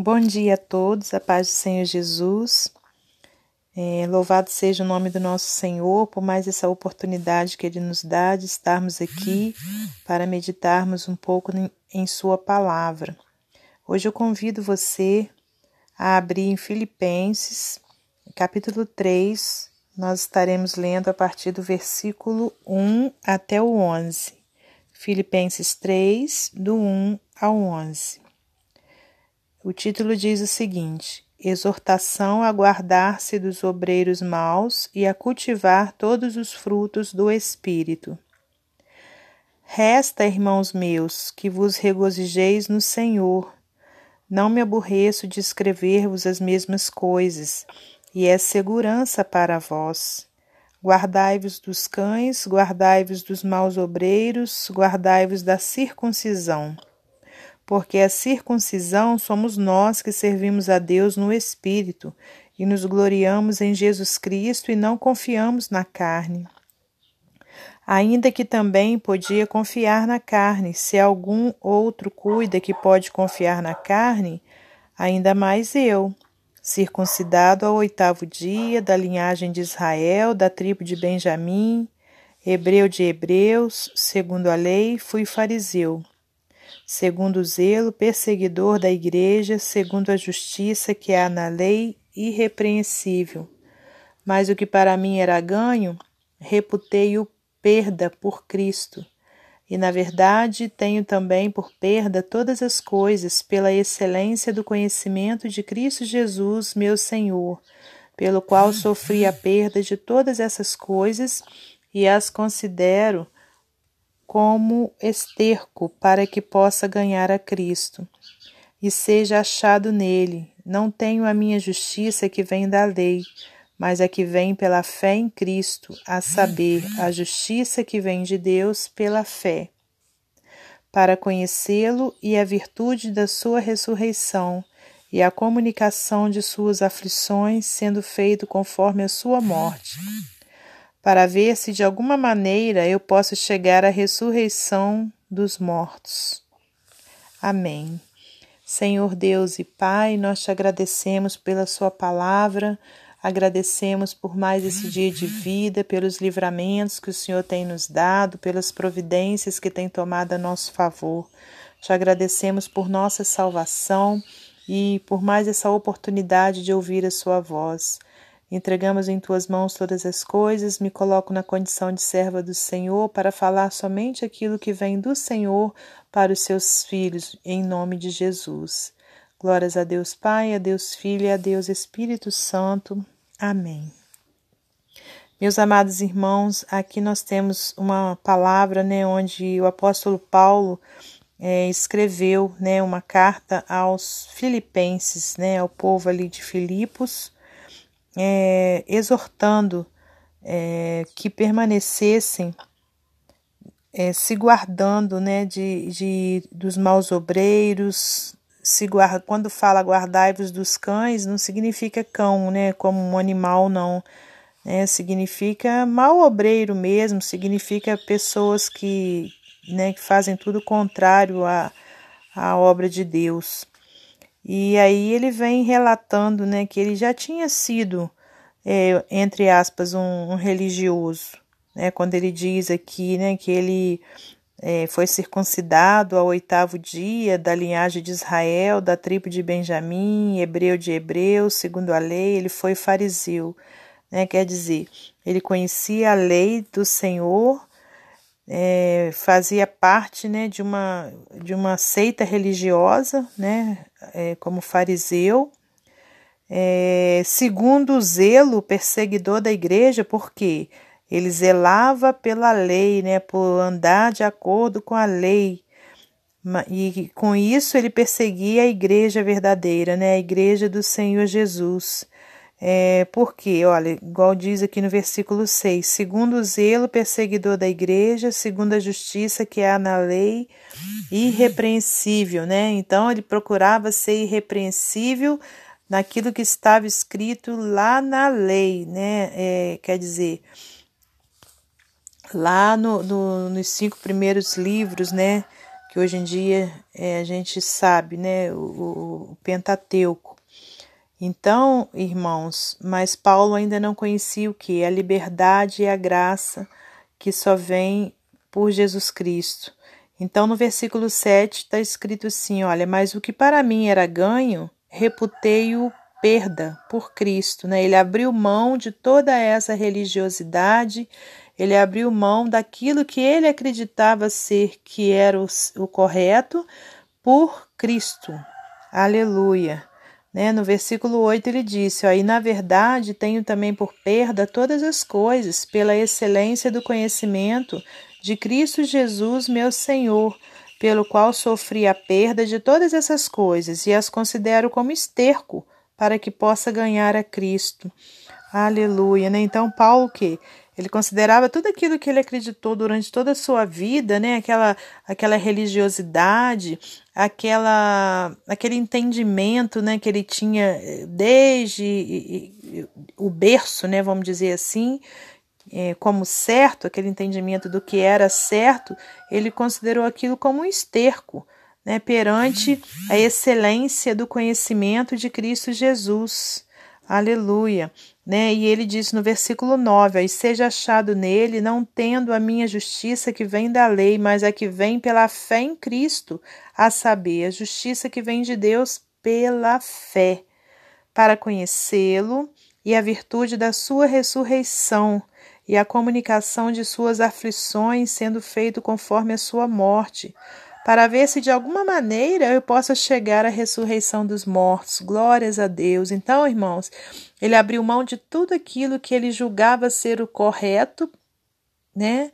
Bom dia a todos, a paz do Senhor Jesus. É, louvado seja o nome do nosso Senhor por mais essa oportunidade que Ele nos dá de estarmos aqui para meditarmos um pouco em, Sua palavra. Hoje eu convido você a abrir em Filipenses, capítulo 3, nós estaremos lendo a partir do versículo 1 até o 11. Filipenses 3, do 1 ao 11. O título diz o seguinte: Exortação a guardar-se dos obreiros maus e a cultivar todos os frutos do Espírito. Resta, irmãos meus, que vos regozijeis no Senhor. Não me aborreço de escrever-vos as mesmas coisas, e é segurança para vós. Guardai-vos dos cães, guardai-vos dos maus obreiros, guardai-vos da circuncisão porque a circuncisão somos nós que servimos a Deus no Espírito e nos gloriamos em Jesus Cristo e não confiamos na carne. Ainda que também podia confiar na carne, se algum outro cuida que pode confiar na carne, ainda mais eu, circuncidado ao oitavo dia, da linhagem de Israel, da tribo de Benjamim, hebreu de hebreus, segundo a lei, fui fariseu segundo o zelo perseguidor da Igreja, segundo a justiça que há na lei, irrepreensível. Mas o que para mim era ganho, reputei-o perda por Cristo. E, na verdade, tenho também por perda todas as coisas pela excelência do conhecimento de Cristo Jesus, meu Senhor, pelo qual sofri a perda de todas essas coisas e as considero como esterco para que possa ganhar a Cristo e seja achado nele. Não tenho a minha justiça que vem da lei, mas a que vem pela fé em Cristo, a saber, a justiça que vem de Deus pela fé, para conhecê-lo e a virtude da sua ressurreição e a comunicação de suas aflições, sendo feito conforme a sua morte para ver se de alguma maneira eu posso chegar à ressurreição dos mortos. Amém. Senhor Deus e Pai, nós te agradecemos pela Sua palavra, agradecemos por mais esse dia de vida, pelos livramentos que o Senhor tem nos dado, pelas providências que tem tomado a nosso favor. Te agradecemos por nossa salvação e por mais essa oportunidade de ouvir a Sua voz. Entregamos em tuas mãos todas as coisas, me coloco na condição de serva do Senhor para falar somente aquilo que vem do Senhor para os seus filhos, em nome de Jesus. Glórias a Deus Pai, a Deus Filho e a Deus Espírito Santo. Amém. Meus amados irmãos, aqui nós temos uma palavra, né, onde o apóstolo Paulo é, escreveu, né, uma carta aos filipenses, né, ao povo ali de Filipos, é, exortando é, que permanecessem é, se guardando né, de, de, dos maus obreiros. Se guarda, quando fala guardai-vos dos cães, não significa cão, né, como um animal, não. Né, significa mau obreiro mesmo, significa pessoas que, né, que fazem tudo contrário à, à obra de Deus. E aí ele vem relatando né, que ele já tinha sido, é, entre aspas, um, um, religioso. Né, quando ele diz aqui né, que ele é, foi circuncidado ao oitavo dia da linhagem de Israel, da tribo de Benjamim, hebreu de hebreus, segundo a lei, ele foi fariseu. Né, quer dizer, ele conhecia a lei do Senhor é, fazia parte né, de, uma, de uma seita religiosa, né, é, como fariseu, é, segundo o zelo perseguidor da igreja, porque ele zelava pela lei, né, por andar de acordo com a lei. E com isso ele perseguia a igreja verdadeira, né, a igreja do Senhor Jesus. É, porque, olha, igual diz aqui no versículo 6, segundo o zelo perseguidor da igreja, segundo a justiça que há na lei, irrepreensível, né? Então ele procurava ser irrepreensível naquilo que estava escrito lá na lei, né? É, quer dizer, lá no, no, nos cinco primeiros livros, né? que hoje em dia é, a gente sabe, né, o, o Pentateuco. Então, irmãos, mas Paulo ainda não conhecia o que? A liberdade e a graça que só vem por Jesus Cristo. Então, no versículo 7 está escrito assim: Olha, mas o que para mim era ganho, reputei-o perda por Cristo. Né? Ele abriu mão de toda essa religiosidade ele abriu mão daquilo que ele acreditava ser que era o, o correto por Cristo. Aleluia. Né? No versículo 8 ele disse: ó, E na verdade tenho também por perda todas as coisas, pela excelência do conhecimento de Cristo Jesus, meu Senhor, pelo qual sofri a perda de todas essas coisas e as considero como esterco para que possa ganhar a Cristo. Aleluia. Né? Então, Paulo que ele considerava tudo aquilo que ele acreditou durante toda a sua vida, né? Aquela, aquela religiosidade, aquela, aquele entendimento, né? Que ele tinha eh, desde o berço, né? Vamos dizer assim, é, como certo, aquele entendimento do que era certo, ele considerou aquilo como um esterco, né? Perante a excelência do conhecimento de Cristo Jesus. Aleluia né? E ele diz no versículo 9: E seja achado nele, não tendo a minha justiça que vem da lei, mas a que vem pela fé em Cristo, a saber, a justiça que vem de Deus pela fé, para conhecê-lo e a virtude da sua ressurreição e a comunicação de suas aflições, sendo feito conforme a sua morte para ver se de alguma maneira eu possa chegar à ressurreição dos mortos. Glórias a Deus. Então, irmãos, ele abriu mão de tudo aquilo que ele julgava ser o correto, né?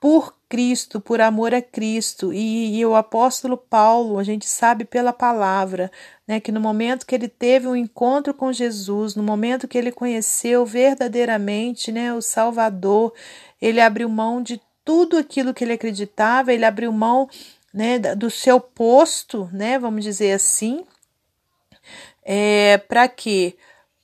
Por Cristo, por amor a Cristo. E, e, o apóstolo Paulo, a gente sabe pela palavra, né, que no momento que ele teve um encontro com Jesus, no momento que ele conheceu verdadeiramente, né, o Salvador, ele abriu mão de tudo aquilo que ele acreditava, ele abriu mão né, do seu posto, né, vamos dizer assim, é, para quê?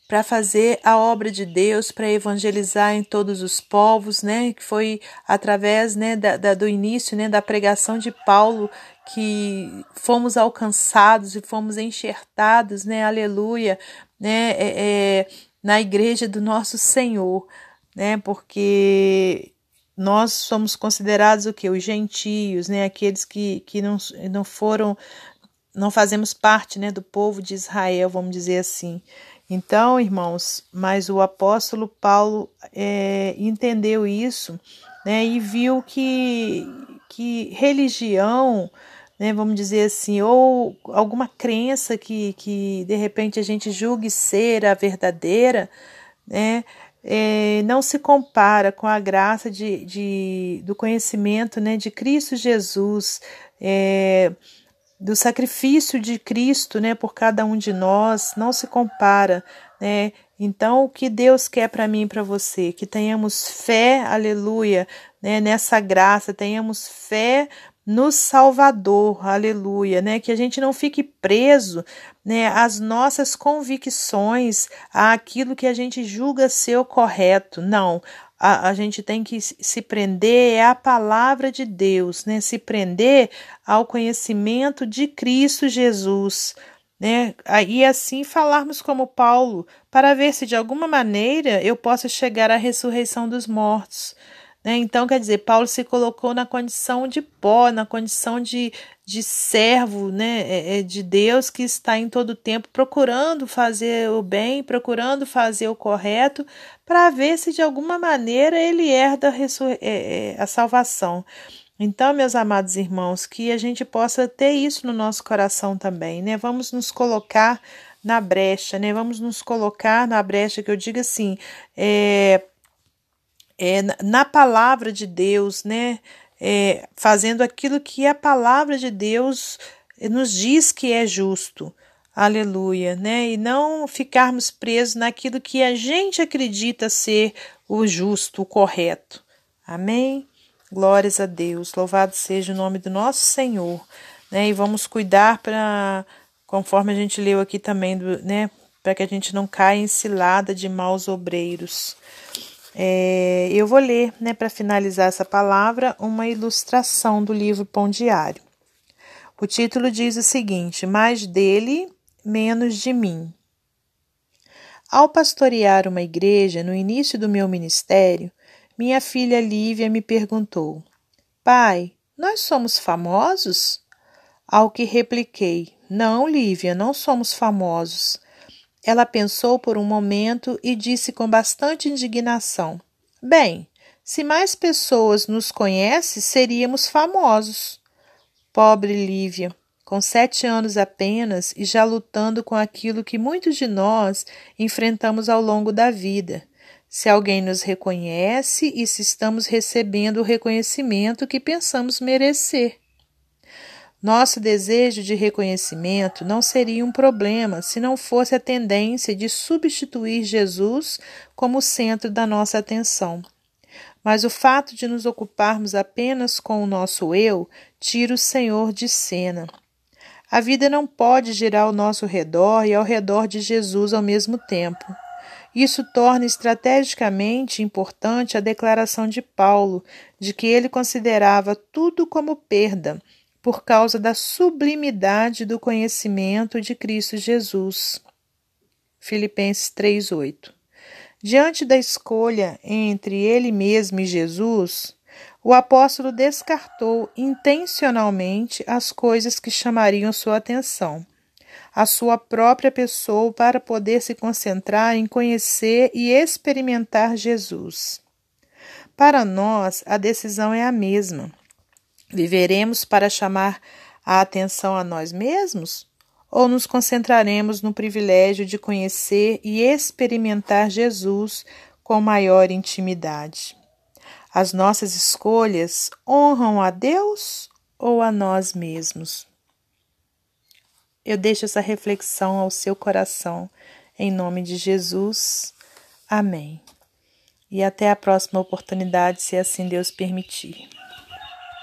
Para fazer a obra de Deus, para evangelizar em todos os povos, né? Que foi através né, da, da, do início né, da pregação de Paulo que fomos alcançados e fomos enxertados, né? Aleluia, né? É, é, na igreja do nosso Senhor, né? Porque nós somos considerados o que? Os gentios, né? Aqueles que, que não, não foram, não fazemos parte né, do povo de Israel, vamos dizer assim. Então, irmãos, mas o apóstolo Paulo é, entendeu isso né, e viu que, que religião, né, vamos dizer assim, ou alguma crença que, que de repente a gente julgue ser a verdadeira, né, é, não se compara com a graça de, de, do conhecimento né, de Cristo Jesus, é, do sacrifício de Cristo né, por cada um de nós, não se compara. Né? Então, o que Deus quer para mim e para você? Que tenhamos fé, aleluia, né, nessa graça, tenhamos fé no Salvador, aleluia, né? Que a gente não fique preso, né, às nossas convicções, àquilo que a gente julga ser o correto. Não, a, a, gente tem que se prender é a palavra de Deus, né? Se prender ao conhecimento de Cristo Jesus, né? E assim falarmos como Paulo, para ver se de alguma maneira eu possa chegar à ressurreição dos mortos. Né? Então, quer dizer, Paulo se colocou na condição de pó, na condição de, de servo né? É, é de Deus que está em todo tempo procurando fazer o bem, procurando fazer o correto, para ver se de alguma maneira ele herda a, é, a salvação. Então, meus amados irmãos, que a gente possa ter isso no nosso coração também, né? Vamos nos colocar na brecha, né? Vamos nos colocar na brecha que eu digo assim, é, é, na palavra de Deus, né? É, fazendo aquilo que a palavra de Deus nos diz que é justo. Aleluia, né? E não ficarmos presos naquilo que a gente acredita ser o justo, o correto. Amém? Glórias a Deus. Louvado seja o nome do nosso Senhor, né? E vamos cuidar para conforme a gente leu aqui também, né, para que a gente não caia em cilada de maus obreiros. É, eu vou ler, né, para finalizar essa palavra, uma ilustração do livro Pão Diário. O título diz o seguinte: Mais dele, menos de mim. Ao pastorear uma igreja no início do meu ministério, minha filha Lívia me perguntou: Pai, nós somos famosos? Ao que repliquei: Não, Lívia, não somos famosos. Ela pensou por um momento e disse com bastante indignação: Bem, se mais pessoas nos conhecem, seríamos famosos. Pobre Lívia, com sete anos apenas e já lutando com aquilo que muitos de nós enfrentamos ao longo da vida. Se alguém nos reconhece e se estamos recebendo o reconhecimento que pensamos merecer. Nosso desejo de reconhecimento não seria um problema se não fosse a tendência de substituir Jesus como centro da nossa atenção. Mas o fato de nos ocuparmos apenas com o nosso eu tira o Senhor de cena. A vida não pode girar ao nosso redor e ao redor de Jesus ao mesmo tempo. Isso torna estrategicamente importante a declaração de Paulo de que ele considerava tudo como perda por causa da sublimidade do conhecimento de Cristo Jesus. Filipenses 3:8. Diante da escolha entre ele mesmo e Jesus, o apóstolo descartou intencionalmente as coisas que chamariam sua atenção, a sua própria pessoa, para poder se concentrar em conhecer e experimentar Jesus. Para nós, a decisão é a mesma. Viveremos para chamar a atenção a nós mesmos? Ou nos concentraremos no privilégio de conhecer e experimentar Jesus com maior intimidade? As nossas escolhas honram a Deus ou a nós mesmos? Eu deixo essa reflexão ao seu coração, em nome de Jesus. Amém. E até a próxima oportunidade, se assim Deus permitir.